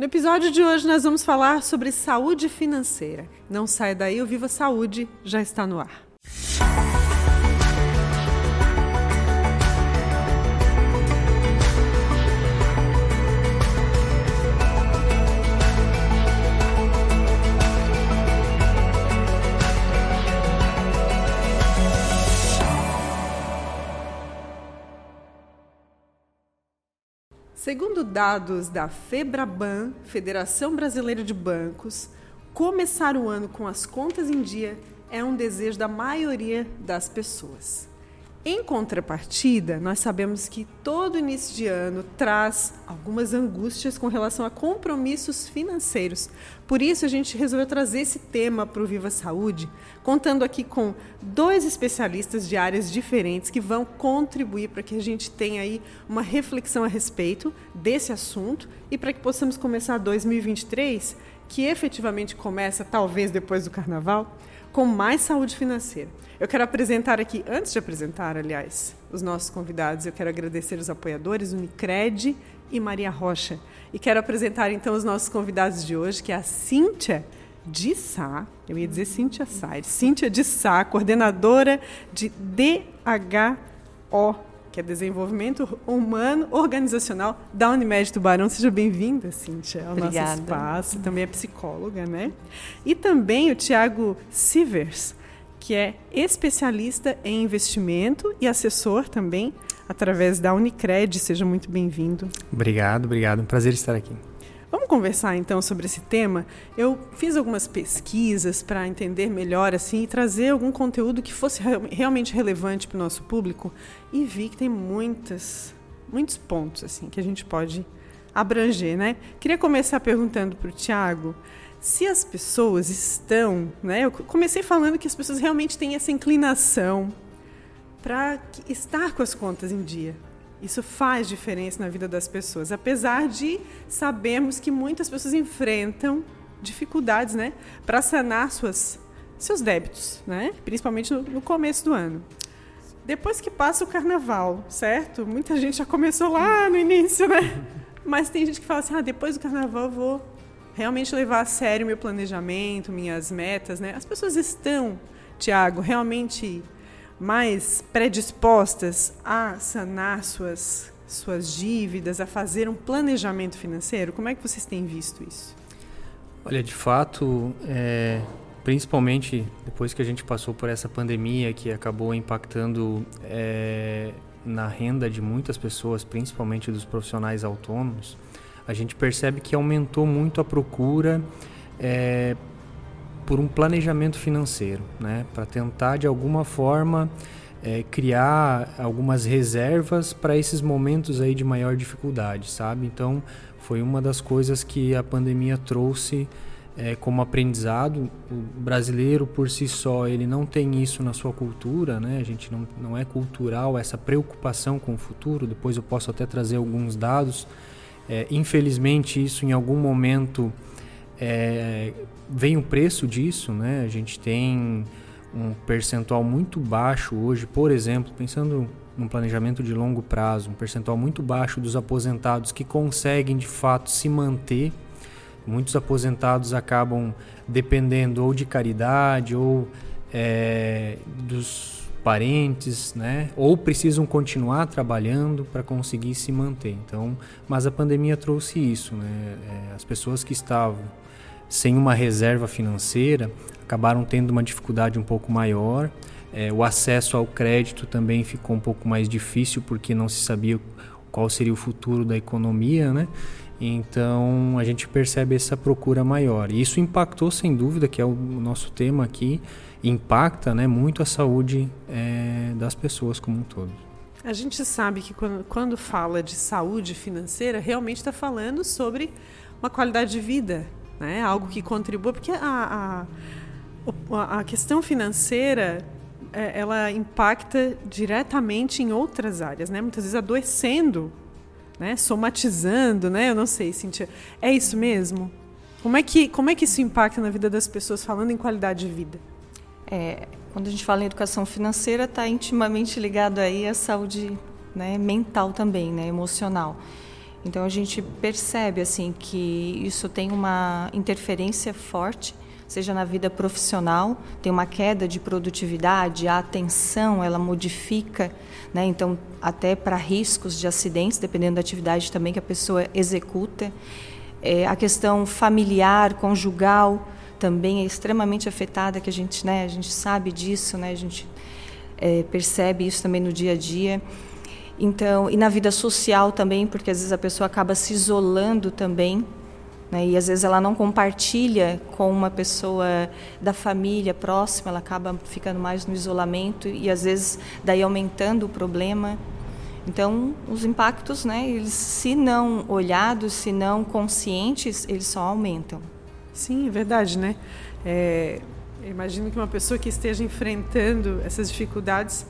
No episódio de hoje nós vamos falar sobre saúde financeira. Não saia daí, o Viva Saúde já está no ar. Segundo dados da FEBRABAN, Federação Brasileira de Bancos, começar o ano com as contas em dia é um desejo da maioria das pessoas. Em contrapartida, nós sabemos que todo início de ano traz algumas angústias com relação a compromissos financeiros. Por isso, a gente resolveu trazer esse tema para o Viva Saúde, contando aqui com dois especialistas de áreas diferentes que vão contribuir para que a gente tenha aí uma reflexão a respeito desse assunto e para que possamos começar 2023, que efetivamente começa talvez depois do carnaval, com mais saúde financeira. Eu quero apresentar aqui, antes de apresentar, aliás, os nossos convidados, eu quero agradecer os apoiadores, Unicred e Maria Rocha. E quero apresentar então os nossos convidados de hoje, que é a Cíntia de Sá, eu ia dizer Cíntia Saires, Cíntia de Sá, coordenadora de DHO, que é Desenvolvimento Humano Organizacional da Unimed Tubarão. Seja bem-vinda, Cíntia, ao Obrigada. nosso espaço. Também é psicóloga, né? E também o Tiago Sivers, que é especialista em investimento e assessor também através da Unicred. Seja muito bem-vindo. Obrigado, obrigado. Um prazer estar aqui. Vamos conversar então sobre esse tema. Eu fiz algumas pesquisas para entender melhor assim e trazer algum conteúdo que fosse realmente relevante para o nosso público e vi que tem muitas, muitos pontos assim que a gente pode abranger, né? Queria começar perguntando para o Tiago se as pessoas estão, né? Eu comecei falando que as pessoas realmente têm essa inclinação para estar com as contas em dia. Isso faz diferença na vida das pessoas, apesar de sabermos que muitas pessoas enfrentam dificuldades, né, para sanar suas seus débitos, né, principalmente no, no começo do ano. Depois que passa o carnaval, certo? Muita gente já começou lá no início, né? Mas tem gente que fala assim: ah, depois do carnaval eu vou realmente levar a sério meu planejamento, minhas metas, né? As pessoas estão, Tiago, realmente mais predispostas a sanar suas suas dívidas, a fazer um planejamento financeiro? Como é que vocês têm visto isso? Olha, de fato, é, principalmente depois que a gente passou por essa pandemia que acabou impactando é, na renda de muitas pessoas, principalmente dos profissionais autônomos, a gente percebe que aumentou muito a procura é, por um planejamento financeiro, né? para tentar de alguma forma é, criar algumas reservas para esses momentos aí de maior dificuldade, sabe? Então foi uma das coisas que a pandemia trouxe é, como aprendizado. O brasileiro por si só ele não tem isso na sua cultura, né? A gente não, não é cultural essa preocupação com o futuro. Depois eu posso até trazer alguns dados é, infelizmente, isso em algum momento é, vem o preço disso, né? A gente tem um percentual muito baixo hoje, por exemplo, pensando num planejamento de longo prazo, um percentual muito baixo dos aposentados que conseguem de fato se manter. Muitos aposentados acabam dependendo ou de caridade ou é, dos parentes, né? Ou precisam continuar trabalhando para conseguir se manter. Então, mas a pandemia trouxe isso, né? É, as pessoas que estavam sem uma reserva financeira acabaram tendo uma dificuldade um pouco maior. É, o acesso ao crédito também ficou um pouco mais difícil porque não se sabia qual seria o futuro da economia, né? Então a gente percebe essa procura maior. E isso impactou sem dúvida, que é o nosso tema aqui, impacta né, muito a saúde é, das pessoas como um todo. A gente sabe que quando, quando fala de saúde financeira, realmente está falando sobre uma qualidade de vida, né? algo que contribua, porque a, a, a questão financeira é, ela impacta diretamente em outras áreas, né? muitas vezes adoecendo, né? somatizando, né? eu não sei, Cintia, é isso mesmo? Como é, que, como é que isso impacta na vida das pessoas, falando em qualidade de vida? É, quando a gente fala em educação financeira, está intimamente ligado aí à saúde né, mental também, né, emocional. Então a gente percebe assim que isso tem uma interferência forte, seja na vida profissional, tem uma queda de produtividade, a atenção ela modifica, né? Então até para riscos de acidentes, dependendo da atividade também que a pessoa executa. É, a questão familiar, conjugal também é extremamente afetada, que a gente, né, a gente sabe disso, né? A gente é, percebe isso também no dia a dia. Então, e na vida social também, porque às vezes a pessoa acaba se isolando também, né? E às vezes ela não compartilha com uma pessoa da família próxima, ela acaba ficando mais no isolamento e às vezes daí aumentando o problema. Então, os impactos, né, eles se não olhados, se não conscientes, eles só aumentam. Sim, é verdade, né? É, imagino que uma pessoa que esteja enfrentando essas dificuldades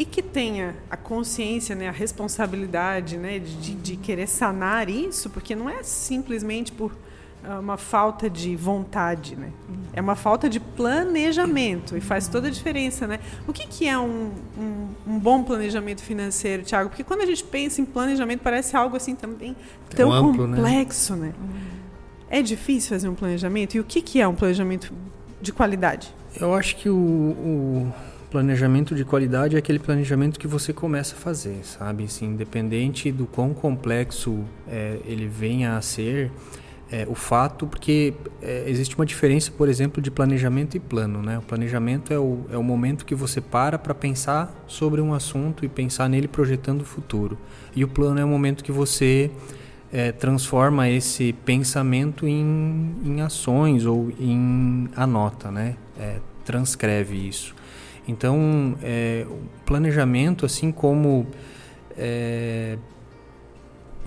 e que tenha a consciência, né, a responsabilidade né, de, de querer sanar isso, porque não é simplesmente por ah, uma falta de vontade, né? É uma falta de planejamento e faz toda a diferença, né? O que, que é um, um, um bom planejamento financeiro, Tiago? Porque quando a gente pensa em planejamento parece algo assim também tão né? complexo, né? né? É difícil fazer um planejamento e o que, que é um planejamento de qualidade? Eu acho que o, o planejamento de qualidade é aquele planejamento que você começa a fazer, sabe? Assim, independente do quão complexo é, ele venha a ser, é, o fato, porque é, existe uma diferença, por exemplo, de planejamento e plano. Né? O planejamento é o, é o momento que você para para pensar sobre um assunto e pensar nele projetando o futuro. E o plano é o momento que você é, transforma esse pensamento em, em ações ou em anota, né? É, transcreve isso. Então, é, o planejamento, assim como é,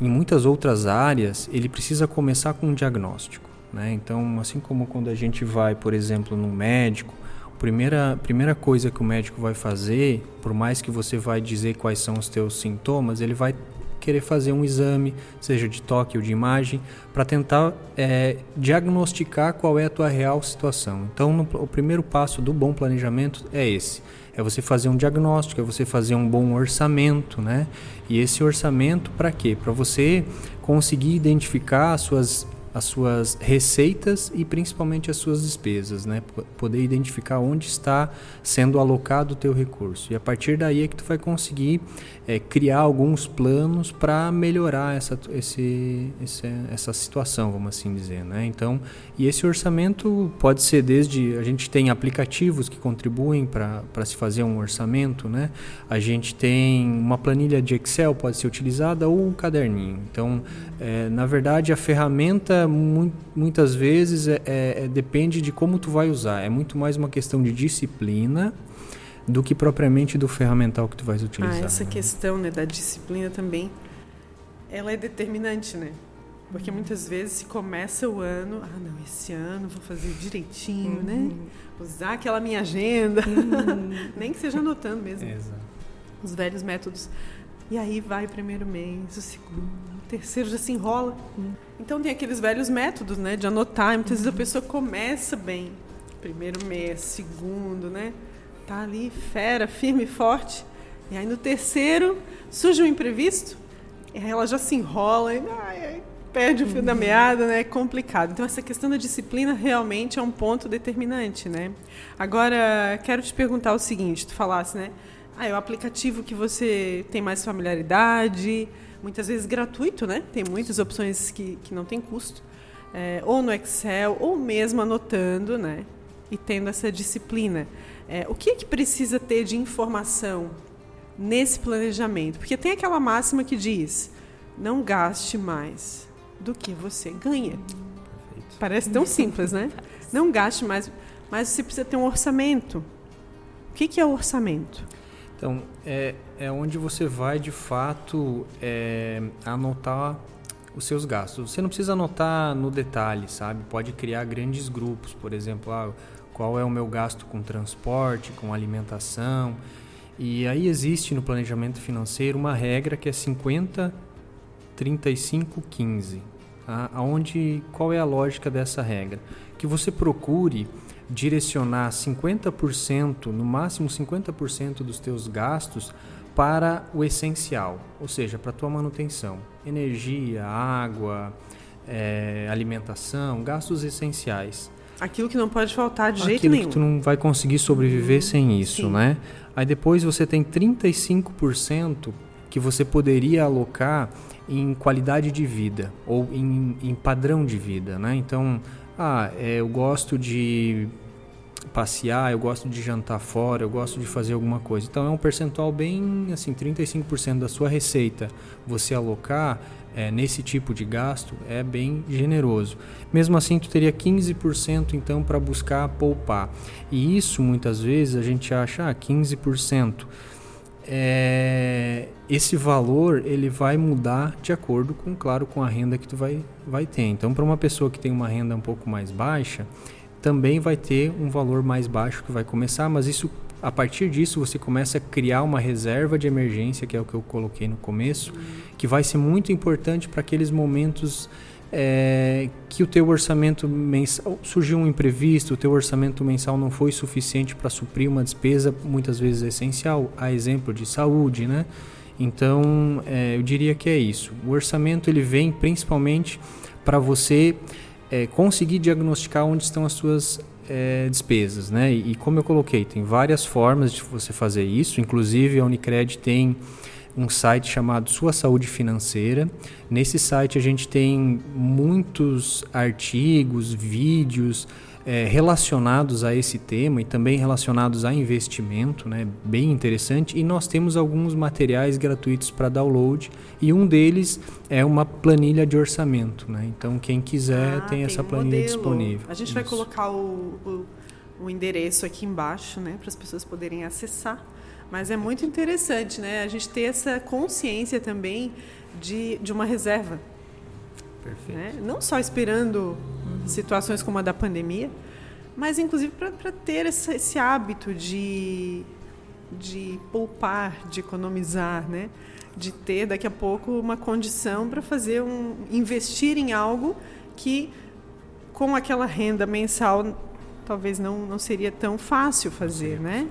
em muitas outras áreas, ele precisa começar com um diagnóstico. Né? Então, assim como quando a gente vai, por exemplo, no médico, a primeira, primeira coisa que o médico vai fazer, por mais que você vai dizer quais são os teus sintomas, ele vai querer fazer um exame, seja de toque ou de imagem, para tentar é, diagnosticar qual é a tua real situação. Então, no, o primeiro passo do bom planejamento é esse: é você fazer um diagnóstico, é você fazer um bom orçamento, né? E esse orçamento para quê? Para você conseguir identificar as suas as suas receitas e principalmente as suas despesas, né? Poder identificar onde está sendo alocado o teu recurso. E a partir daí é que tu vai conseguir é, criar alguns planos para melhorar essa, esse, esse, essa situação, vamos assim dizer, né? Então, e esse orçamento pode ser desde a gente tem aplicativos que contribuem para se fazer um orçamento, né? A gente tem uma planilha de Excel pode ser utilizada ou um caderninho. Então, é, na verdade, a ferramenta muitas vezes é, é, é, depende de como tu vai usar. É muito mais uma questão de disciplina do que propriamente do ferramental que tu vais utilizar. Ah, essa né? questão né, da disciplina também, ela é determinante, né? Porque muitas vezes se começa o ano, ah não, esse ano vou fazer direitinho, né? uhum. né? Usar aquela minha agenda, uhum. nem que seja anotando mesmo. Exato. Os velhos métodos. E aí vai o primeiro mês, o segundo, terceiro já se enrola. Uhum. Então tem aqueles velhos métodos, né, de anotar. Muitas vezes a pessoa começa bem, primeiro mês, segundo, né, tá ali fera, firme e forte. E aí no terceiro surge um imprevisto, e aí ela já se enrola e ai, perde o fio da meada, né? É complicado. Então essa questão da disciplina realmente é um ponto determinante, né? Agora quero te perguntar o seguinte, tu falasse, né? Ah, é o aplicativo que você tem mais familiaridade, muitas vezes gratuito, né? Tem muitas opções que, que não tem custo. É, ou no Excel, ou mesmo anotando, né? E tendo essa disciplina. É, o que, é que precisa ter de informação nesse planejamento? Porque tem aquela máxima que diz: não gaste mais do que você ganha. Perfeito. Parece tão simples, né? Não gaste mais, mas você precisa ter um orçamento. O que, que é o orçamento? Então, é, é onde você vai de fato é, anotar os seus gastos. Você não precisa anotar no detalhe, sabe? Pode criar grandes grupos, por exemplo, ah, qual é o meu gasto com transporte, com alimentação. E aí existe no planejamento financeiro uma regra que é 50 35 15. Tá? Aonde qual é a lógica dessa regra? Que você procure direcionar 50%, no máximo 50% dos teus gastos para o essencial, ou seja, para a tua manutenção. energia, água, é, alimentação, gastos essenciais. Aquilo que não pode faltar de jeito Aquilo nenhum. que tu não vai conseguir sobreviver Uhum, sem isso, sim. né? Aí depois você tem 35% que você poderia alocar em qualidade de vida ou em, em padrão de vida, né? Então, ah, é, eu gosto de passear, eu gosto de jantar fora, eu gosto de fazer alguma coisa. Então é um percentual bem assim, 35% da sua receita você alocar é, nesse tipo de gasto é bem generoso. Mesmo assim, tu teria 15% então para buscar poupar. E isso muitas vezes a gente acha ah, 15%. É, esse valor ele vai mudar de acordo com, claro, com a renda que tu vai, vai ter. Então, para uma pessoa que tem uma renda um pouco mais baixa, também vai ter um valor mais baixo que vai começar, mas isso a partir disso você começa a criar uma reserva de emergência, que é o que eu coloquei no começo, que vai ser muito importante para aqueles momentos é, que o teu orçamento mensal surgiu um imprevisto, o teu orçamento mensal não foi suficiente para suprir uma despesa muitas vezes essencial, a exemplo de saúde, né? Então, é, eu diria que é isso. O orçamento ele vem principalmente para você é, conseguir diagnosticar onde estão as suas é, despesas, né? E, e, como eu coloquei, tem várias formas de você fazer isso. Inclusive a Unicred tem um site chamado Sua Saúde Financeira. Nesse site a gente tem muitos artigos, vídeos é, relacionados a esse tema e também relacionados a investimento, né? Bem interessante. E nós temos alguns materiais gratuitos para download e um deles é uma planilha de orçamento, né? Então quem quiser Ah, tem, essa um planilha modelo. disponível. A gente vai Isso. colocar o, o, o endereço aqui embaixo, né, para as pessoas poderem acessar. Mas é muito interessante, né, a gente ter essa consciência também de, de uma reserva, Perfeito. né? Não só esperando situações como a da pandemia, mas inclusive para ter essa, esse hábito de, de poupar, de economizar, né? De ter daqui a pouco uma condição para fazer um investir em algo que com aquela renda mensal talvez não, não seria tão fácil fazer, né?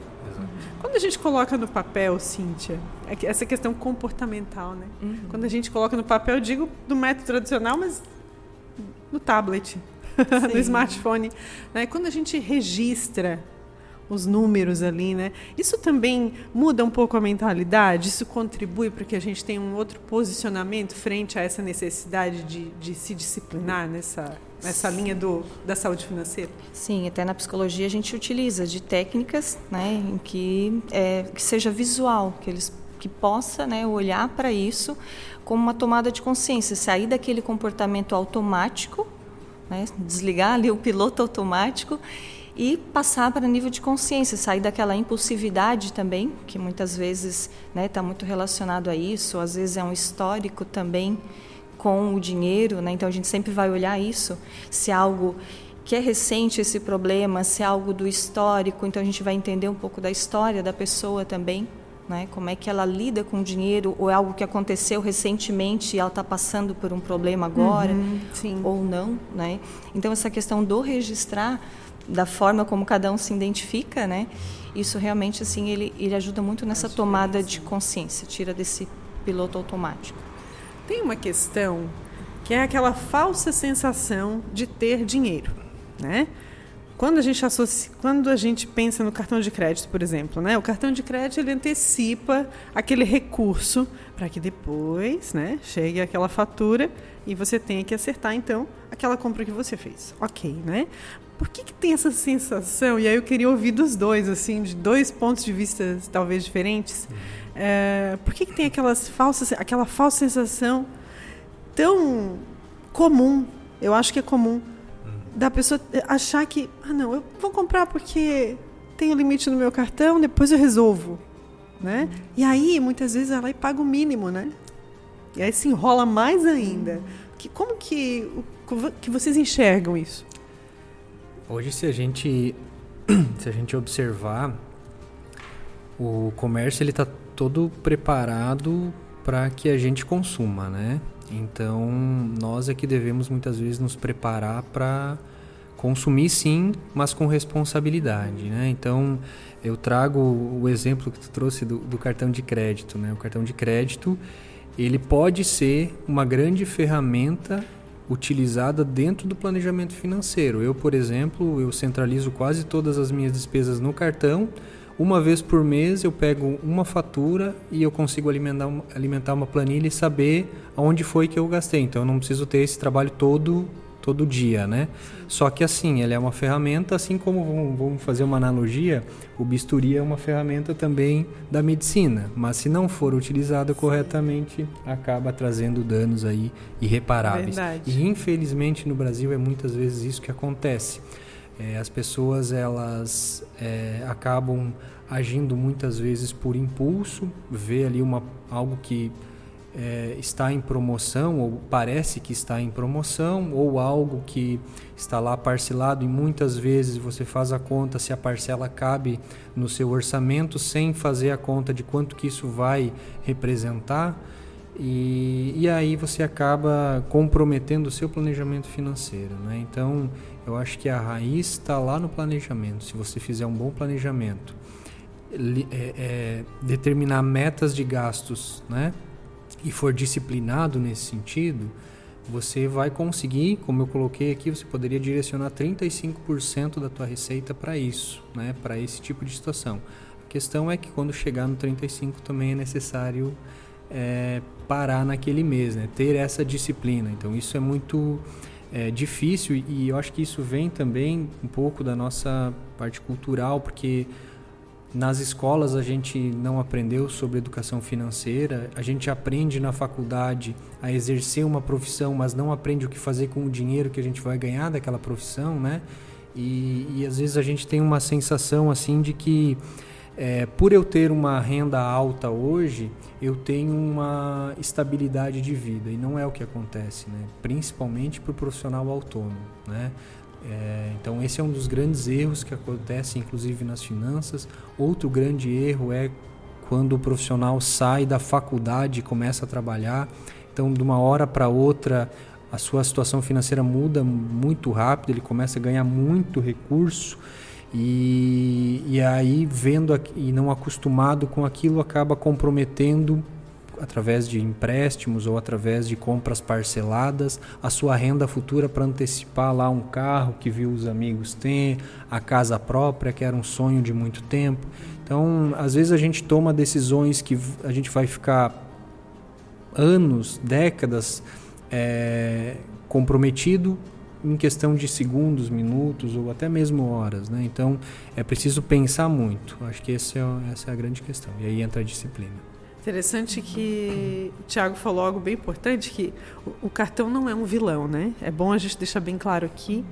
Quando a gente coloca no papel, Cíntia, é essa questão comportamental, né? Quando a gente coloca no papel, eu digo do método tradicional, mas no tablet, no smartphone, né? Quando a gente registra os números ali, né? Isso também muda um pouco a mentalidade, isso contribui para que a gente tenha um outro posicionamento frente a essa necessidade de, de se disciplinar nessa, nessa linha do, da saúde financeira. Sim, até na psicologia a gente utiliza de técnicas, né, em que é, que seja visual, que eles que possa, né, olhar para isso como uma tomada de consciência, sair daquele comportamento automático, né, desligar ali o piloto automático e passar para nível de consciência, sair daquela impulsividade também, que muitas vezes está muito relacionado a isso, às vezes é um histórico também com o dinheiro, né? então a gente sempre vai olhar isso, se é algo que é recente esse problema, se é algo do histórico, então a gente vai entender um pouco da história da pessoa também, né? como é que ela lida com o dinheiro, ou é algo que aconteceu recentemente e ela está passando por um problema agora, sim. ou não. Né? Então essa questão do registrar, da forma como cada um se identifica, né? isso realmente assim ele, ele ajuda muito nessa tomada de consciência, tira desse piloto automático. Tem uma questão que é aquela falsa sensação de ter dinheiro, né? Quando a gente associa, quando a gente pensa no cartão de crédito, por exemplo, né? O cartão de crédito ele antecipa aquele recurso para que depois, né, chegue aquela fatura e você tenha que acertar então aquela compra que você fez. OK, né? Por que, que tem essa sensação? E aí eu queria ouvir dos dois, assim, de dois pontos de vista talvez diferentes. É, por que, que tem aquelas falsas, aquela falsa sensação tão comum? Eu acho que é comum da pessoa achar que, ah, não, eu vou comprar porque tem o limite no meu cartão, depois eu resolvo, né? E aí muitas vezes ela paga o mínimo, né? E aí se enrola mais ainda. Que como que que vocês enxergam isso? Hoje, se a gente se a gente observar, o comércio ele está todo preparado para que a gente consuma, né? Então, nós é que devemos muitas vezes nos preparar para consumir sim, mas com responsabilidade, né? Então, eu trago o exemplo que tu trouxe do, do cartão de crédito, né? O cartão de crédito, ele pode ser uma grande ferramenta utilizada dentro do planejamento financeiro. Eu, por exemplo, eu centralizo quase todas as minhas despesas no cartão. Uma vez por mês eu pego uma fatura e eu consigo alimentar uma, alimentar uma planilha e saber aonde foi que eu gastei. Então eu não preciso ter esse trabalho todo todo dia, né? Só que assim, ele é uma ferramenta, assim como vamos fazer uma analogia, o bisturi é uma ferramenta também da medicina, mas se não for utilizada corretamente, acaba trazendo danos aí irreparáveis. Verdade. E infelizmente no Brasil é muitas vezes isso que acontece. É, as pessoas elas é, acabam agindo muitas vezes por impulso, vê ali uma algo que é, está em promoção ou parece que está em promoção ou algo que está lá parcelado e muitas vezes você faz a conta se a parcela cabe no seu orçamento sem fazer a conta de quanto que isso vai representar e, e aí você acaba comprometendo o seu planejamento financeiro, né? Então eu acho que a raiz está lá no planejamento. Se você fizer um bom planejamento, é, é, determinar metas de gastos, né? E for disciplinado nesse sentido, você vai conseguir, como eu coloquei aqui, você poderia direcionar 35% da tua receita para isso, né, para esse tipo de situação. A questão é que quando chegar no 35 também é necessário é, parar naquele mês, né, ter essa disciplina. Então isso é muito é, difícil e eu acho que isso vem também um pouco da nossa parte cultural, porque nas escolas a gente não aprendeu sobre educação financeira, a gente aprende na faculdade a exercer uma profissão, mas não aprende o que fazer com o dinheiro que a gente vai ganhar daquela profissão, né? E, e às vezes a gente tem uma sensação assim de que é, por eu ter uma renda alta hoje, eu tenho uma estabilidade de vida e não é o que acontece, né? Principalmente para o profissional autônomo, né? É, então esse é um dos grandes erros que acontece, inclusive nas finanças. Outro grande erro é quando o profissional sai da faculdade e começa a trabalhar. Então, de uma hora para outra, a sua situação financeira muda muito rápido, ele começa a ganhar muito recurso e, e aí vendo e não acostumado com aquilo acaba comprometendo através de empréstimos ou através de compras parceladas, a sua renda futura para antecipar lá um carro que viu os amigos ter, a casa própria, que era um sonho de muito tempo. Então, às vezes a gente toma decisões que a gente vai ficar anos, décadas é, comprometido em questão de segundos, minutos ou até mesmo horas, né? Então é preciso pensar muito. Acho que é, essa é a grande questão. E aí entra a disciplina. Interessante que o Tiago falou algo bem importante, que o, cartão não é um vilão, né? É bom a gente deixar bem claro aqui.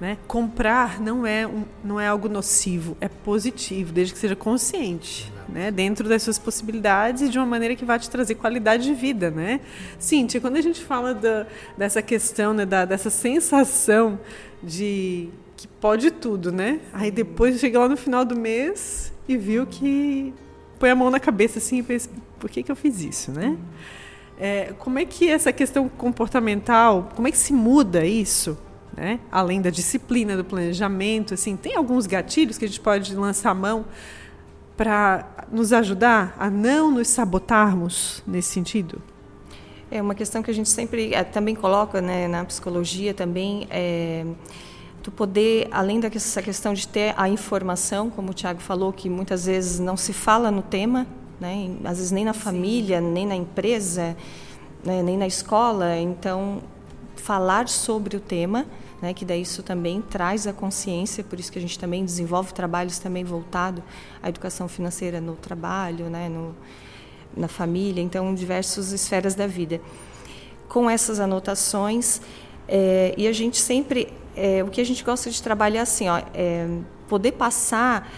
Né? Comprar não é, um, não é algo nocivo, é positivo, desde que seja consciente, né? dentro das suas possibilidades e de uma maneira que vai te trazer qualidade de vida. Né? Cíntia, quando a gente fala da, dessa questão, né, da, dessa sensação de que pode tudo, né? Aí depois chega lá no final do mês e viu que põe a mão na cabeça assim e pensa, por que, que eu fiz isso, né? É, como é que essa questão comportamental, como é que se muda isso, né? Além da disciplina, do planejamento, assim, tem alguns gatilhos que a gente pode lançar a mão para nos ajudar a não nos sabotarmos nesse sentido? É uma questão que a gente sempre é, também coloca né, na psicologia também. É, tu poder, além dessa questão de ter a informação, como o Tiago falou, que muitas vezes não se fala no tema, né? às vezes nem na família, nem na empresa, né? nem na escola. Então, falar sobre o tema, né? que daí isso também traz a consciência, por isso que a gente também desenvolve trabalhos também voltado à educação financeira no trabalho, né? no, na família, então em diversas esferas da vida. Com essas anotações, é, e a gente sempre, é, o que a gente gosta de trabalhar assim, ó, é poder passar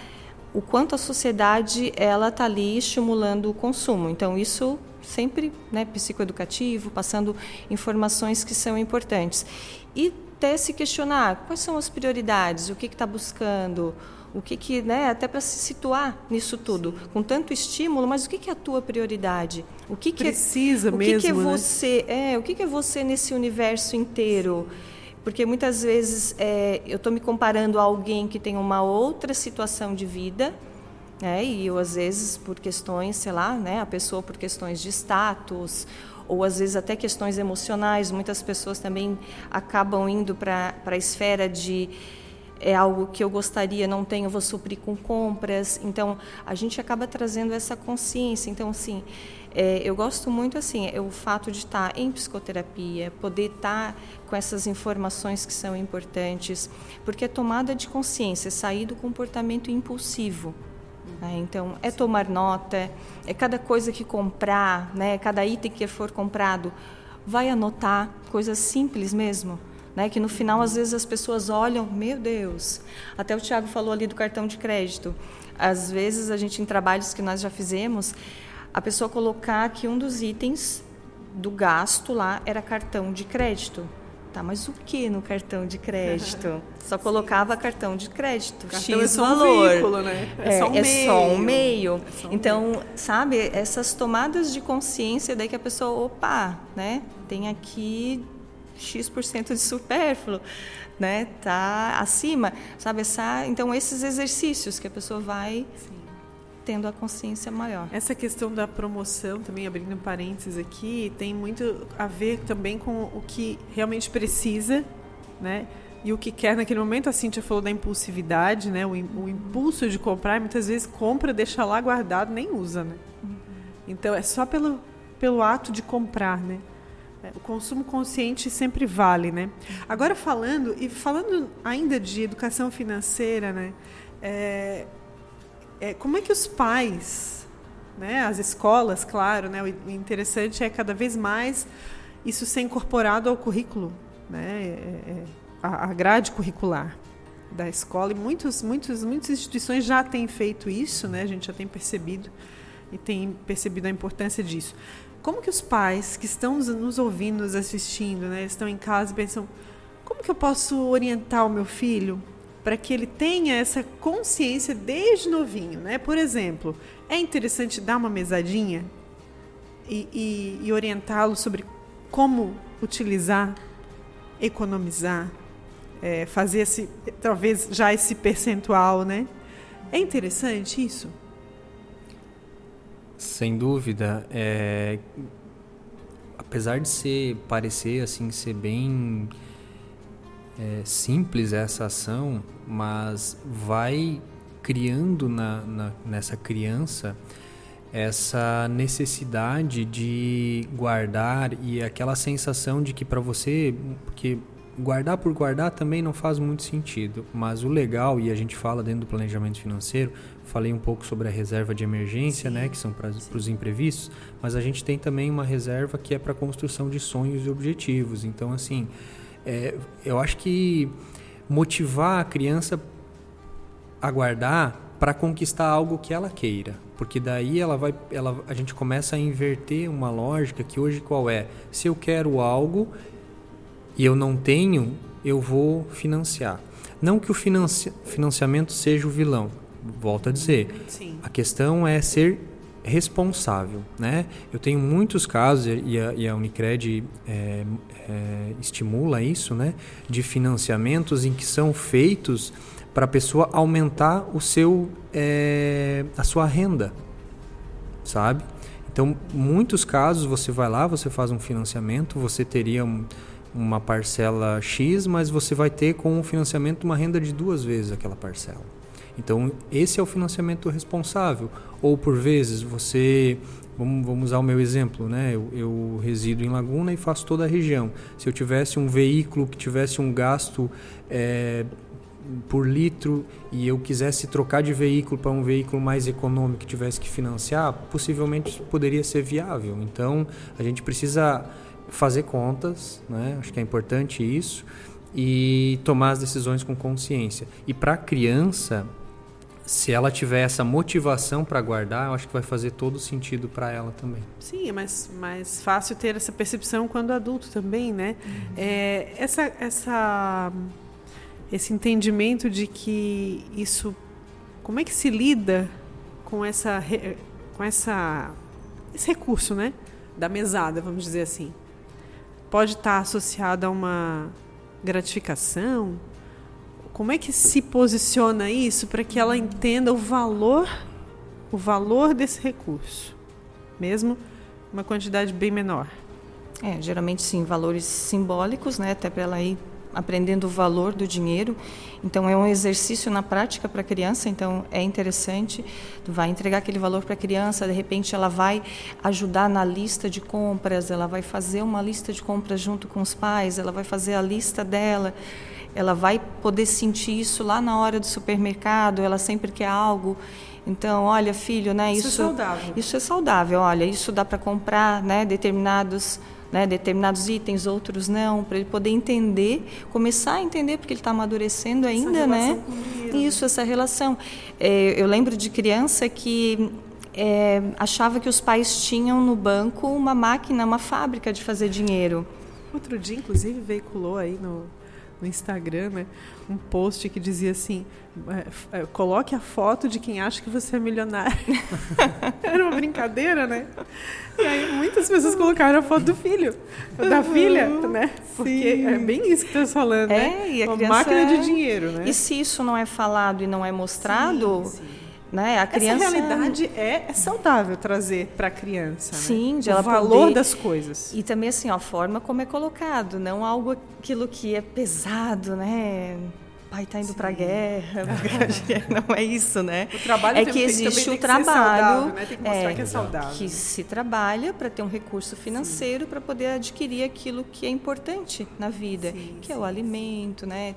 o quanto a sociedade ela está ali estimulando o consumo. Então isso sempre, né, psicoeducativo, passando informações que são importantes e até se questionar quais são as prioridades, o que está buscando, o que que, né, até para se situar nisso tudo, com tanto estímulo, mas o que que é a tua prioridade? O que que é precisa é, o mesmo, que que é né? você, é, o que que é você nesse universo inteiro? Porque muitas vezes é, eu estou me comparando a alguém que tem uma outra situação de vida, É, e eu, às vezes, por questões, sei lá, né, a pessoa por questões de status, ou às vezes até questões emocionais, muitas pessoas também acabam indo para a esfera de é algo que eu gostaria, não tenho, vou suprir com compras. Então, a gente acaba trazendo essa consciência. Então, assim, é, eu gosto muito assim, é o fato de estar em psicoterapia, poder estar com essas informações que são importantes, porque é tomada de consciência, sair do comportamento impulsivo. Né? Então, é tomar nota, é cada coisa que comprar, né? cada item que for comprado, vai anotar, coisas simples mesmo. Né, que no final às vezes as pessoas olham, meu Deus. Até o Tiago falou ali do cartão de crédito. Às vezes a gente em trabalhos que nós já fizemos, a pessoa colocar que um dos itens do gasto lá era cartão de crédito. Tá, mas o que no cartão de crédito? Só colocava cartão de crédito, cartão X é só valor. Um veículo, né? É, é, só um, é meio. Só um meio. É só um então, meio. sabe, essas tomadas de consciência daí que a pessoa, opa, né? Tem aqui X% de supérfluo, né? Tá acima, sabe essa, então esses exercícios que a pessoa vai Sim tendo a consciência maior. Essa questão da promoção, também abrindo um parênteses aqui, tem muito a ver também com o que realmente precisa, né? E o que quer naquele momento, a Cintia falou da impulsividade, né? O, o impulso de comprar, muitas vezes compra, deixa lá guardado, nem usa, né? Uhum. Então é só pelo, pelo ato de comprar, né? É, o consumo consciente sempre vale, né? Agora falando e falando ainda de educação financeira, né? É, é, como é que os pais, né, as escolas, claro, né, o interessante é cada vez mais isso ser incorporado ao currículo, né, é, é a, grade curricular da escola e muitos, muitos, muitas instituições já têm feito isso, né, a gente já tem percebido e tem percebido a importância disso. Como que os pais que estão nos ouvindo, nos assistindo, né, estão em casa e pensam, como que eu posso orientar o meu filho para que ele tenha essa consciência desde novinho, né? Por exemplo, é interessante dar uma mesadinha e, e, e orientá-lo sobre como utilizar, economizar, é, fazer esse, talvez já esse percentual, né? É interessante isso? Sem dúvida, é, apesar de ser parecer assim ser bem é, simples essa ação, mas vai criando na, na, nessa criança essa necessidade de guardar e aquela sensação de que para você, porque guardar por guardar também não faz muito sentido, mas o legal e a gente fala dentro do planejamento financeiro, falei um pouco sobre a reserva de emergência, sim, né, que são para os imprevistos, mas a gente tem também uma reserva que é para construção de sonhos e objetivos. Então assim, é, eu acho que motivar a criança a guardar para conquistar algo que ela queira, porque daí ela vai, ela, a gente começa a inverter uma lógica que hoje qual é? Se eu quero algo e eu não tenho, eu vou financiar. Não que o financi financiamento seja o vilão, volto a dizer. Sim. A questão é ser responsável, né? Eu tenho muitos casos e a, e a Unicred é, é, estimula isso, né? De financiamentos em que são feitos para a pessoa aumentar o seu é, a sua renda, sabe? Então, muitos casos você vai lá, você faz um financiamento, você teria um, uma parcela X, mas você vai ter com o financiamento uma renda de duas vezes aquela parcela. Então, esse é o financiamento responsável. Ou, por vezes, você. Vamos, vamos usar o meu exemplo, né? Eu, eu, resido em Laguna e faço toda a região. Se eu tivesse um veículo que tivesse um gasto é, por litro e eu quisesse trocar de veículo para um veículo mais econômico que tivesse que financiar, possivelmente poderia ser viável. Então, a gente precisa fazer contas, né? Acho que é importante isso e tomar as decisões com consciência. E para a criança, se ela tiver essa motivação para guardar, eu acho que vai fazer todo sentido para ela também. Sim, é mais, mais fácil ter essa percepção quando adulto também, né? Uhum. É, essa, essa, esse entendimento de que isso, como é que se lida com essa, com essa, esse recurso, né? Da mesada, vamos dizer assim. Pode estar associado a uma gratificação, como é que se posiciona isso para que ela entenda o valor o valor desse recurso, mesmo uma quantidade bem menor. É, geralmente sim, valores simbólicos, né, até para ela ir aprendendo o valor do dinheiro. Então é um exercício na prática para a criança, então é interessante. Tu vai entregar aquele valor para a criança, de repente ela vai ajudar na lista de compras, ela vai fazer uma lista de compras junto com os pais, ela vai fazer a lista dela. Ela vai poder sentir isso lá na hora do supermercado, ela sempre quer algo. Então, olha, filho, né, isso, isso é saudável. Isso é saudável. Olha, isso dá para comprar, né, determinados né, determinados itens, outros não, para ele poder entender, começar a entender, porque ele está amadurecendo ainda, né? Isso, essa relação. É, eu lembro de criança que é, achava que os pais tinham no banco uma máquina, uma fábrica de fazer dinheiro. Outro dia, inclusive, veiculou aí no, no Instagram, né, um post que dizia assim: é, é, coloque a foto de quem acha que você é milionário. Era uma brincadeira, né? E aí muitas pessoas colocaram a foto do filho, da uhum. filha, né? Porque Sim. é bem isso que você está falando, é, né? E a uma máquina é... de dinheiro, né? E se isso não é falado e não é mostrado. Sim, sim né? A criança... Essa realidade é, é saudável trazer para a criança. Sim, né? de o ela valor poder... das coisas. E também assim, ó, a forma como é colocado, não algo aquilo que é pesado, né? pai está indo para a guerra, não é isso, né? O trabalho é que tem, existe o trabalho, saudável, né? tem que é, que é saudável. Que se trabalha para ter um recurso financeiro para poder adquirir aquilo que é importante na vida, sim, que sim. é o alimento, né?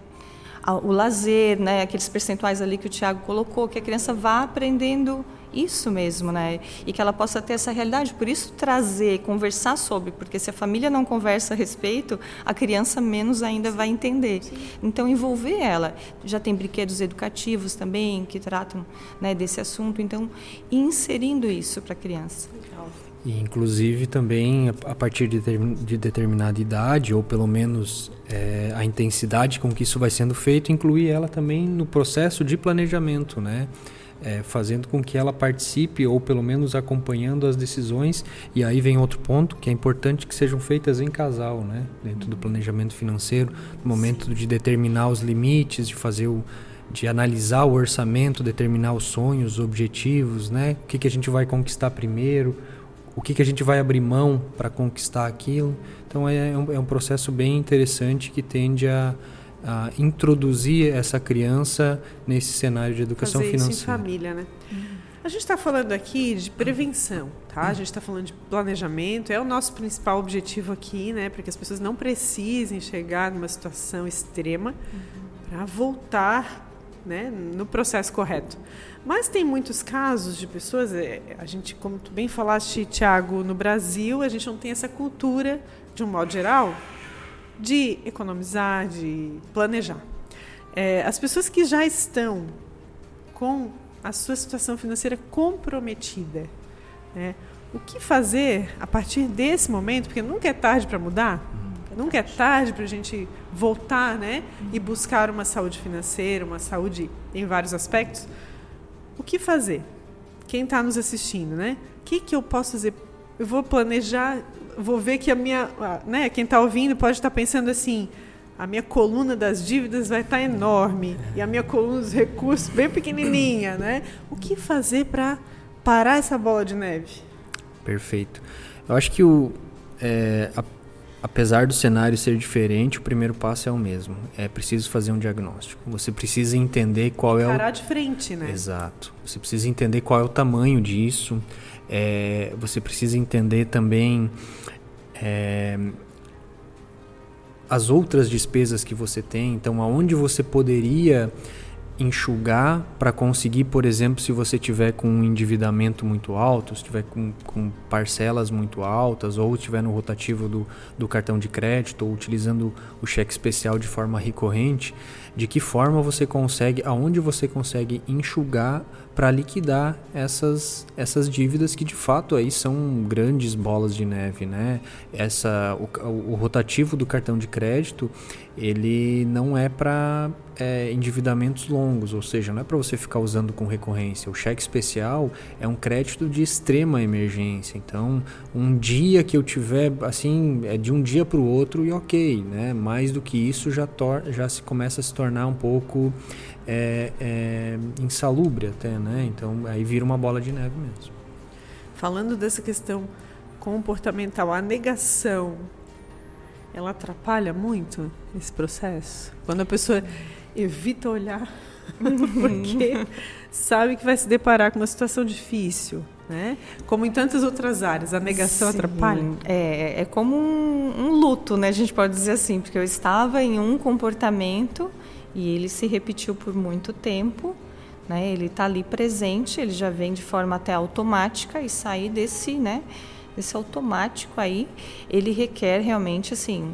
O lazer, né, aqueles percentuais ali que o Tiago colocou, que a criança vá aprendendo isso mesmo, né? E que ela possa ter essa realidade. Por isso trazer, conversar sobre, porque se a família não conversa a respeito, a criança menos ainda vai entender. Sim. Então envolver ela. Já tem brinquedos educativos também que tratam né, desse assunto. Então inserindo isso para a criança. Legal. E, inclusive, também, a partir de, de determinada idade, ou pelo menos é, a intensidade com que isso vai sendo feito, incluir ela também no processo de planejamento, né? É, fazendo com que ela participe ou pelo menos acompanhando as decisões. E aí vem outro ponto que é importante que sejam feitas em casal, né? Dentro do planejamento financeiro, no momento de determinar os limites, de fazer o de analisar o orçamento, determinar os sonhos, os objetivos, né? O que, que a gente vai conquistar primeiro, o que, que a gente vai abrir mão para conquistar aquilo. Então é, é um, é um, processo bem interessante que tende a, a, introduzir essa criança nesse cenário de educação Fazer financeira. Isso em família, né? A gente está falando aqui de prevenção, tá? A gente está falando de planejamento, é o nosso principal objetivo aqui, né? Para que as pessoas não precisem chegar numa situação extrema uhum. para voltar né, no processo correto. Mas tem muitos casos de pessoas, é, a gente, como tu bem falaste, Tiago, no Brasil, a gente não tem essa cultura, de um modo geral, de economizar, de planejar. É, as pessoas que já estão com a sua situação financeira comprometida, né, o que fazer a partir desse momento, porque nunca é tarde para mudar, nunca é tarde para a gente voltar né, e buscar uma saúde financeira, uma saúde em vários aspectos o que fazer? Quem está nos assistindo, né? O que, que eu posso fazer? Eu vou planejar, vou ver que a minha, né? Quem está ouvindo pode estar tá pensando assim: a minha coluna das dívidas vai estar tá enorme e a minha coluna dos recursos bem pequenininha, né? O que fazer para parar essa bola de neve? Perfeito. Eu acho que o, é, a apesar do cenário ser diferente, o primeiro passo é o mesmo. É preciso fazer um diagnóstico. Você precisa entender qual é o. Parar de frente, né? Exato. Você precisa entender qual é o tamanho disso. É, você precisa entender também é, as outras despesas que você tem. Então, aonde você poderia enxugar para conseguir, por exemplo, se você tiver com um endividamento muito alto, se tiver com, com parcelas muito altas, ou estiver no rotativo do, do cartão de crédito, ou utilizando o cheque especial de forma recorrente, de que forma você consegue, aonde você consegue enxugar para liquidar essas, essas dívidas que de fato aí são grandes bolas de neve, né? Essa, o, o rotativo do cartão de crédito ele não é para é, endividamentos longos, ou seja, não é para você ficar usando com recorrência. O cheque especial é um crédito de extrema emergência. Então, um dia que eu tiver, assim, é de um dia para o outro e ok, né? Mais do que isso já, já se começa a se tornar um pouco é, é, insalubre até, né? Então, aí vira uma bola de neve mesmo. Falando dessa questão comportamental, a negação ela atrapalha muito esse processo? Quando a pessoa evita olhar porque sabe que vai se deparar com uma situação difícil, né? Como em tantas outras áreas, a negação Sim. atrapalha. É, é como um, um, luto, né? A gente pode dizer assim, porque eu estava em um comportamento e ele se repetiu por muito tempo. Né? Ele está ali presente, ele já vem de forma até automática e sair desse, né? Esse automático aí, ele requer realmente assim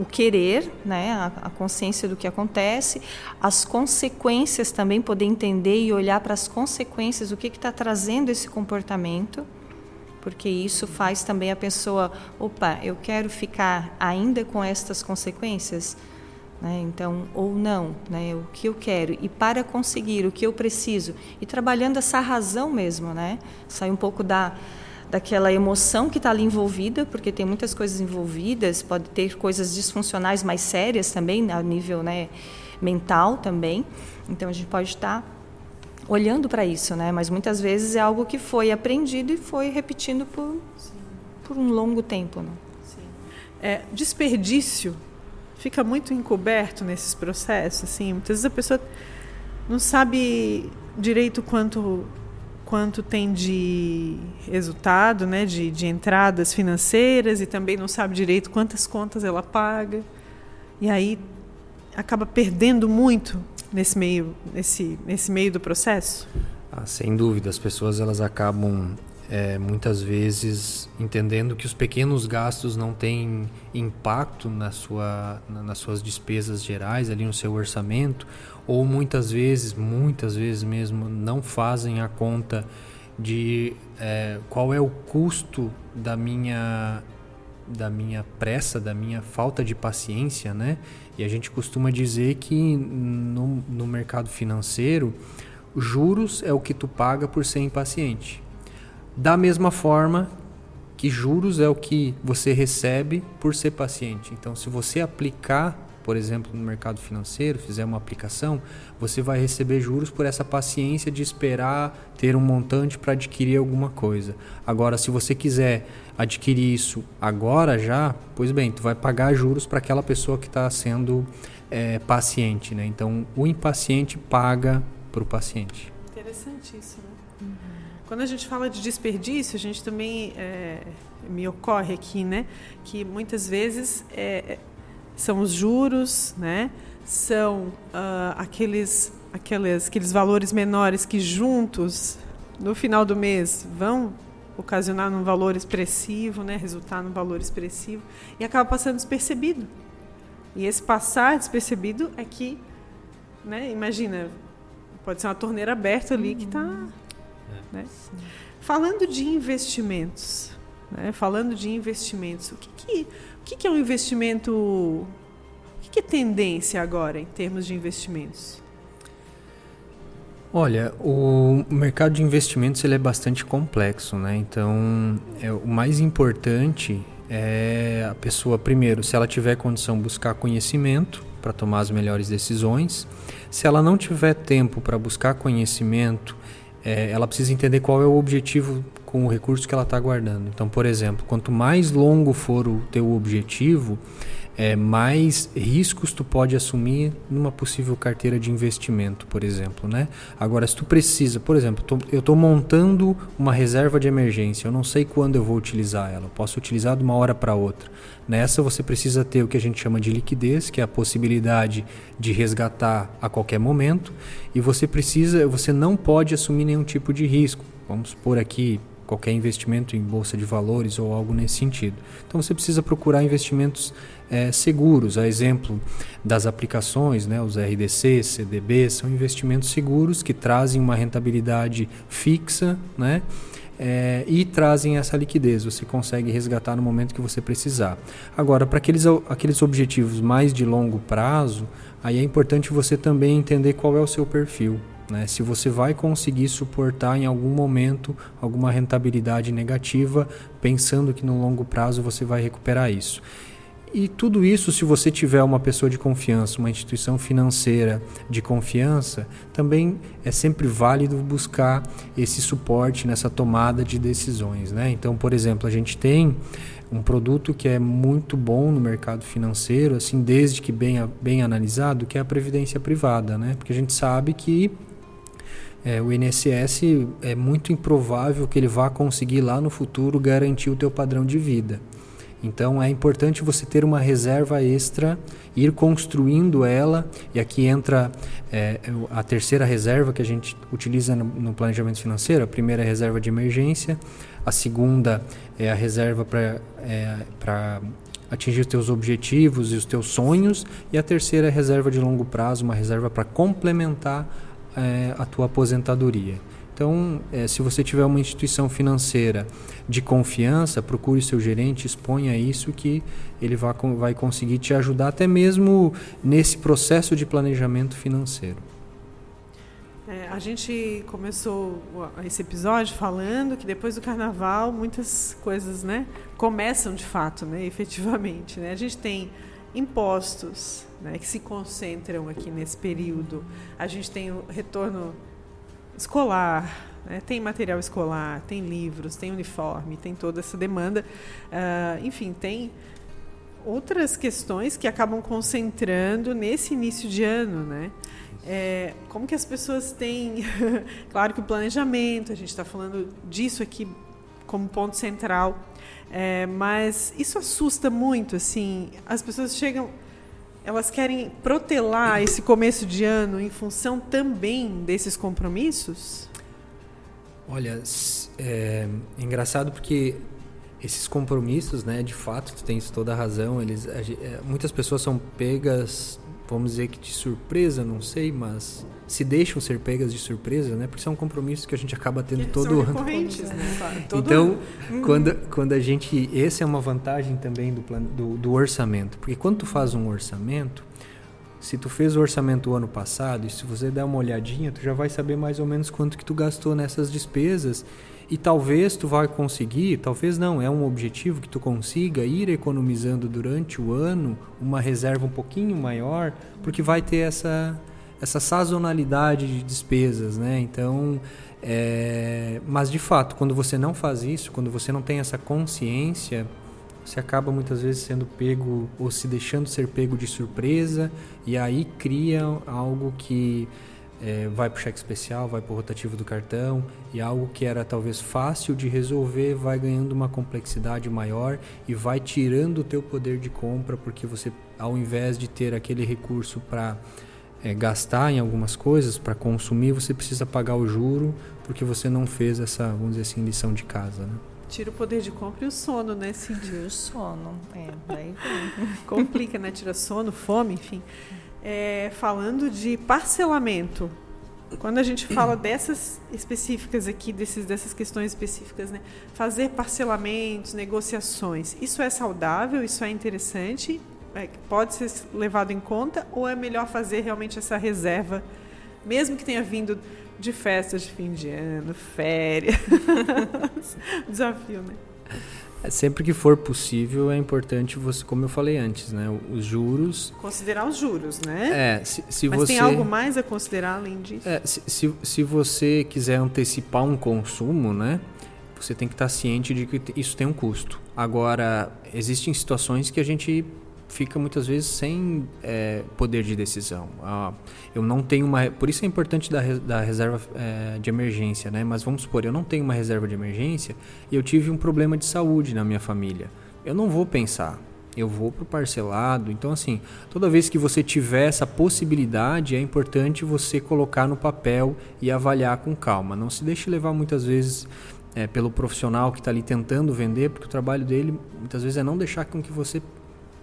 o querer, né, a, a, consciência do que acontece, as consequências também, poder entender e olhar para as consequências, o que está trazendo esse comportamento, porque isso faz também a pessoa, opa, eu quero ficar ainda com estas consequências, né, então, ou não, né, o que eu quero, e para conseguir o que eu preciso, e trabalhando essa razão mesmo, né, sair um pouco da daquela emoção que está ali envolvida, porque tem muitas coisas envolvidas, pode ter coisas disfuncionais mais sérias também, a nível né, mental também. Então a gente pode estar tá olhando para isso, né? Mas muitas vezes é algo que foi aprendido e foi repetindo por, por um longo tempo. Né? É, desperdício fica muito encoberto nesses processos, assim. Muitas vezes a pessoa não sabe direito quanto quanto tem de resultado, né, de, de entradas financeiras e também não sabe direito quantas contas ela paga. E aí acaba perdendo muito nesse meio, nesse, nesse meio do processo? Ah, sem dúvida, as pessoas elas acabam é, muitas vezes entendendo que os pequenos gastos não têm impacto na sua, na, nas suas despesas gerais ali no seu orçamento ou muitas vezes, muitas vezes mesmo, não fazem a conta de é, qual é o custo da minha da minha pressa, da minha falta de paciência, né? E a gente costuma dizer que no, no mercado financeiro, juros é o que tu paga por ser impaciente. Da mesma forma que juros é o que você recebe por ser paciente. Então, se você aplicar por exemplo, no mercado financeiro, fizer uma aplicação, você vai receber juros por essa paciência de esperar ter um montante para adquirir alguma coisa. Agora, se você quiser adquirir isso agora já, pois bem, tu vai pagar juros para aquela pessoa que está sendo é, paciente, né? Então, o impaciente paga para o paciente. Interessantíssimo. Quando a gente fala de desperdício, a gente também é, me ocorre aqui, né, que muitas vezes é, são os juros, né? são uh, aqueles, aqueles, aqueles valores menores que juntos, no final do mês, vão ocasionar um valor expressivo, né? resultar num valor expressivo, e acaba passando despercebido. E esse passar despercebido é que, né? imagina, pode ser uma torneira aberta ali que está. Né? Falando de investimentos, né? falando de investimentos, o que, que o que, é um investimento? O que, é tendência agora em termos de investimentos? Olha, o mercado de investimentos ele é bastante complexo, né? Então, é, o mais importante é a pessoa, primeiro, se ela tiver condição, buscar conhecimento para tomar as melhores decisões. Se ela não tiver tempo para buscar conhecimento, é, ela precisa entender qual é o objetivo com o recurso que ela está guardando. Então, por exemplo, quanto mais longo for o teu objetivo, é, mais riscos tu pode assumir numa possível carteira de investimento, por exemplo, né? Agora, se tu precisa, por exemplo, tô, eu estou montando uma reserva de emergência, eu não sei quando eu vou utilizar ela, eu posso utilizar de uma hora para outra. Nessa você precisa ter o que a gente chama de liquidez, que é a possibilidade de resgatar a qualquer momento, e você precisa, você não pode assumir nenhum tipo de risco. Vamos por aqui qualquer investimento em bolsa de valores ou algo nesse sentido. Então você precisa procurar investimentos é, seguros, a exemplo das aplicações, né, os RDC, CDB, são investimentos seguros que trazem uma rentabilidade fixa, né, é, e trazem essa liquidez. Você consegue resgatar no momento que você precisar. Agora, para aqueles, aqueles objetivos mais de longo prazo, aí é importante você também entender qual é o seu perfil. Né? Se você vai conseguir suportar em algum momento alguma rentabilidade negativa, pensando que no longo prazo você vai recuperar isso. E tudo isso, se você tiver uma pessoa de confiança, uma instituição financeira de confiança, também é sempre válido buscar esse suporte nessa tomada de decisões. Né? Então, por exemplo, a gente tem um produto que é muito bom no mercado financeiro, assim, desde que bem, bem analisado, que é a previdência privada, né? Porque a gente sabe que é, o INSS é muito improvável que ele vá conseguir lá no futuro garantir o teu padrão de vida. Então é importante você ter uma reserva extra, ir construindo ela, e aqui entra é, a terceira reserva que a gente utiliza no, planejamento financeiro. A primeira é a reserva de emergência, a segunda é a reserva para é, atingir os teus objetivos e os teus sonhos, e a terceira é a reserva de longo prazo, uma reserva para complementar é, a tua aposentadoria. Então, é, se você tiver uma instituição financeira de confiança, procure seu gerente, exponha isso que ele vai, vai conseguir te ajudar até mesmo nesse processo de planejamento financeiro. É, a gente começou esse episódio falando que depois do carnaval muitas coisas né, começam de fato, né, efetivamente. Né? A gente tem impostos né, que se concentram aqui nesse período. A gente tem o retorno escolar, né? tem material escolar, tem livros, tem uniforme, tem toda essa demanda. Uh, enfim, tem outras questões que acabam concentrando nesse início de ano, né? É, como que as pessoas têm, claro que o planejamento, a gente está falando disso aqui como ponto central, é, mas isso assusta muito, assim, as pessoas chegam, elas querem protelar esse começo de ano em função também desses compromissos? Olha, é engraçado porque esses compromissos, né, de fato, tu tens toda a razão, eles, é, muitas pessoas são pegas vamos dizer que de surpresa, não sei, mas se deixam ser pegas de surpresa, né? Porque são compromissos que a gente acaba tendo que todo ano. Né? Todo então, ano. quando, quando a gente, essa é uma vantagem também do, plano, do, do orçamento, porque quando tu faz um orçamento, se tu fez o orçamento o ano passado e se você der uma olhadinha, tu já vai saber mais ou menos quanto que tu gastou nessas despesas e talvez tu vai conseguir, talvez não, é um objetivo que tu consiga ir economizando durante o ano uma reserva um pouquinho maior, porque vai ter essa, essa sazonalidade de despesas, né? Então, é... mas de fato, quando você não faz isso, quando você não tem essa consciência, você acaba muitas vezes sendo pego ou se deixando ser pego de surpresa e aí cria algo que é, vai para o cheque especial, vai para o rotativo do cartão e algo que era talvez fácil de resolver vai ganhando uma complexidade maior e vai tirando o teu poder de compra porque você, ao invés de ter aquele recurso para é, gastar em algumas coisas, para consumir, você precisa pagar o juro porque você não fez essa, vamos dizer assim, lição de casa. Né? Tira o poder de compra e o sono, né, Cindy? E o sono, é, daí vem. Complica, né? Tira sono, fome, enfim é, falando de parcelamento. Quando a gente fala dessas específicas aqui, desses, dessas questões específicas, né? fazer parcelamentos, negociações, isso é saudável, isso é interessante, é, pode ser levado em conta ou é melhor fazer realmente essa reserva, mesmo que tenha vindo de festas de fim de ano, férias? Desafio, né? É, sempre que for possível, é importante você, como eu falei antes, né? Os juros. Considerar os juros, né? É, se, se Mas você. tem algo mais a considerar além disso? É, se, se, se você quiser antecipar um consumo, né? Você tem que estar ciente de que isso tem um custo. Agora, existem situações que a gente fica muitas vezes sem é, poder de decisão. Ah, eu não tenho uma. Por isso é importante da, da reserva é, de emergência, né? Mas vamos supor, eu não tenho uma reserva de emergência e eu tive um problema de saúde na minha família. Eu não vou pensar. Eu vou para o parcelado. Então, assim, toda vez que você tiver essa possibilidade, é importante você colocar no papel e avaliar com calma. Não se deixe levar muitas vezes é, pelo profissional que está ali tentando vender, porque o trabalho dele muitas vezes é não deixar com que você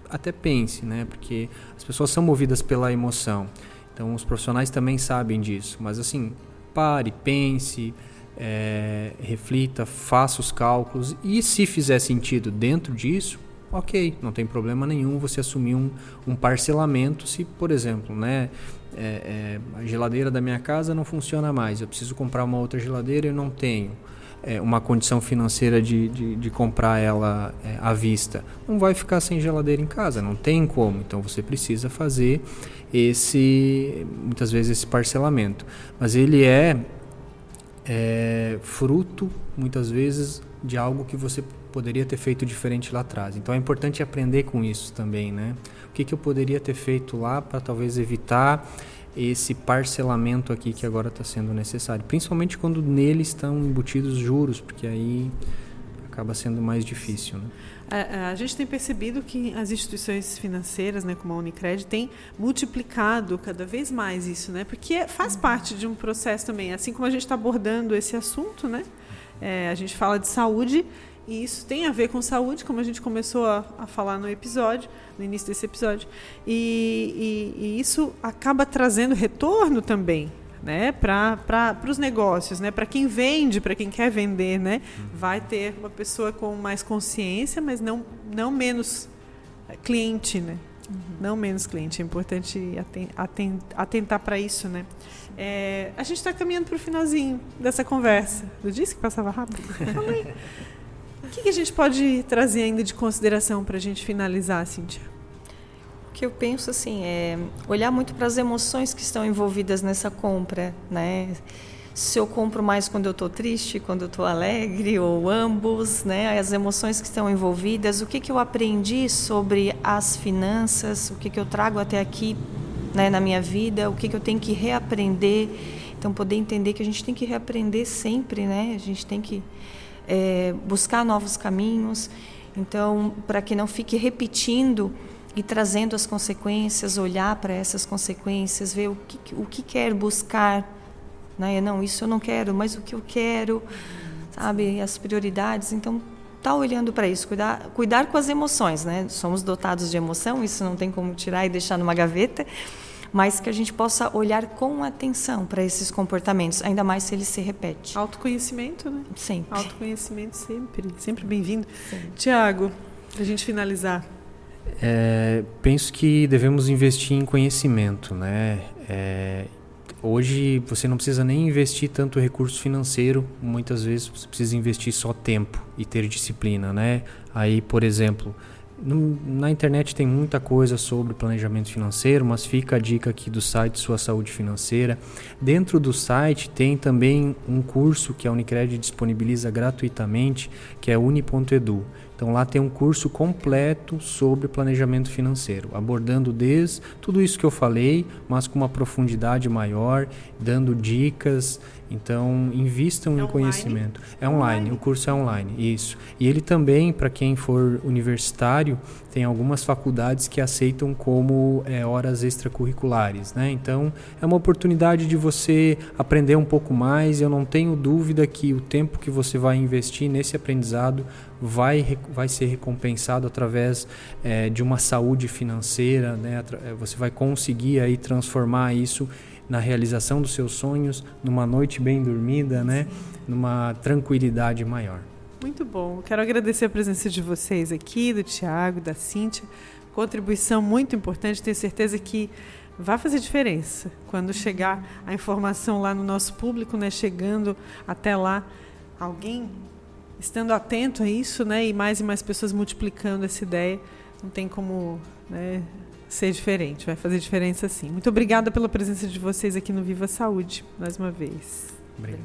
até pense, né? Porque as pessoas são movidas pela emoção. Então os profissionais também sabem disso. Mas assim, pare, pense, é, reflita, faça os cálculos e se fizer sentido dentro disso, ok, não tem problema nenhum você assumir um, um parcelamento se, por exemplo, né, é, é, a geladeira da minha casa não funciona mais, eu preciso comprar uma outra geladeira e não tenho é, uma condição financeira de, de, de comprar ela é, à vista. Não vai ficar sem geladeira em casa, não tem como, então você precisa fazer esse, muitas vezes, esse parcelamento. Mas ele é, é fruto, muitas vezes, de algo que você poderia ter feito diferente lá atrás. Então é importante aprender com isso também, né? O que, que eu poderia ter feito lá para talvez evitar esse parcelamento aqui que agora está sendo necessário, principalmente quando nele estão embutidos juros, porque aí acaba sendo mais difícil. Né? A, a, gente tem percebido que as instituições financeiras, né, como a Unicred, têm multiplicado cada vez mais isso, né? Porque faz parte de um processo também, assim como a gente está abordando esse assunto, né? É, a gente fala de saúde e isso tem a ver com saúde, como a gente começou a, a falar no episódio, no início desse episódio. E, e, e isso acaba trazendo retorno também né, para os negócios, né, para quem vende, para quem quer vender, né, vai ter uma pessoa com mais consciência, mas não, não menos cliente, né, uhum. não menos cliente. É importante atentar para isso, né. É, a gente está caminhando para o finalzinho dessa conversa. Eu disse que passava rápido. O que, que a gente pode trazer ainda de consideração para a gente finalizar, Cíntia? O que eu penso assim é olhar muito para as emoções que estão envolvidas nessa compra, né? Se eu compro mais quando eu estou triste, quando eu estou alegre, ou ambos, né? As emoções que estão envolvidas, o que, que eu aprendi sobre as finanças, o que, que eu trago até aqui né, na minha vida, o que, que eu tenho que reaprender. Então, poder entender que a gente tem que reaprender sempre, né? A gente tem que é, buscar novos caminhos. Então, para que não fique repetindo e trazendo as consequências, olhar para essas consequências, ver o que, o que quer buscar. Né? Não, isso eu não quero, mas o que eu quero, sabe? As prioridades. Então, tá olhando para isso, cuidar, cuidar com as emoções, né? Somos dotados de emoção, isso não tem como tirar e deixar numa gaveta mas que a gente possa olhar com atenção para esses comportamentos, ainda mais se eles se repetem. Autoconhecimento, né? Sempre. Autoconhecimento sempre, sempre bem-vindo. Tiago, para a gente finalizar. É, penso que devemos investir em conhecimento, né? É, hoje você não precisa nem investir tanto recurso financeiro, muitas vezes você precisa investir só tempo e ter disciplina, né? Aí, por exemplo, na internet tem muita coisa sobre planejamento financeiro, mas fica a dica aqui do site Sua Saúde Financeira. Dentro do site tem também um curso que a Unicred disponibiliza gratuitamente, que é uni.edu. Então lá tem um curso completo sobre planejamento financeiro, abordando desde tudo isso que eu falei, mas com uma profundidade maior, dando dicas. Então invistam é em conhecimento. É online, online, o curso é online, isso. E ele também, para quem for universitário, tem algumas faculdades que aceitam como é, horas extracurriculares, né? Então é uma oportunidade de você aprender um pouco mais. Eu não tenho dúvida que o tempo que você vai investir nesse aprendizado vai, vai ser recompensado através é, de uma saúde financeira, né? É, você vai conseguir aí transformar isso na realização dos seus sonhos, numa noite bem dormida, né? Numa tranquilidade maior. Muito bom. Quero agradecer a presença de vocês aqui, do Tiago, da Cíntia. Contribuição muito importante. Tenho certeza que vai fazer diferença quando chegar a informação lá no nosso público, né? Chegando até lá, alguém estando atento a isso, né, e mais e mais pessoas multiplicando essa ideia, não tem como né, ser diferente, vai fazer diferença sim. Muito obrigada pela presença de vocês aqui no Viva Saúde, mais uma vez. Obrigado.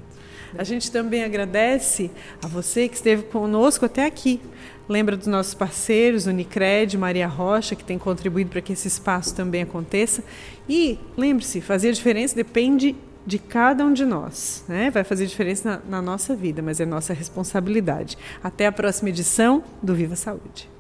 A gente também agradece a você que esteve conosco até aqui. Lembra dos nossos parceiros, Unicred, Maria Rocha, que tem contribuído para que esse espaço também aconteça. E lembre-se, fazer a diferença depende de cada um de nós. Né? Vai fazer diferença na, na nossa vida, mas é nossa responsabilidade. Até a próxima edição do Viva Saúde.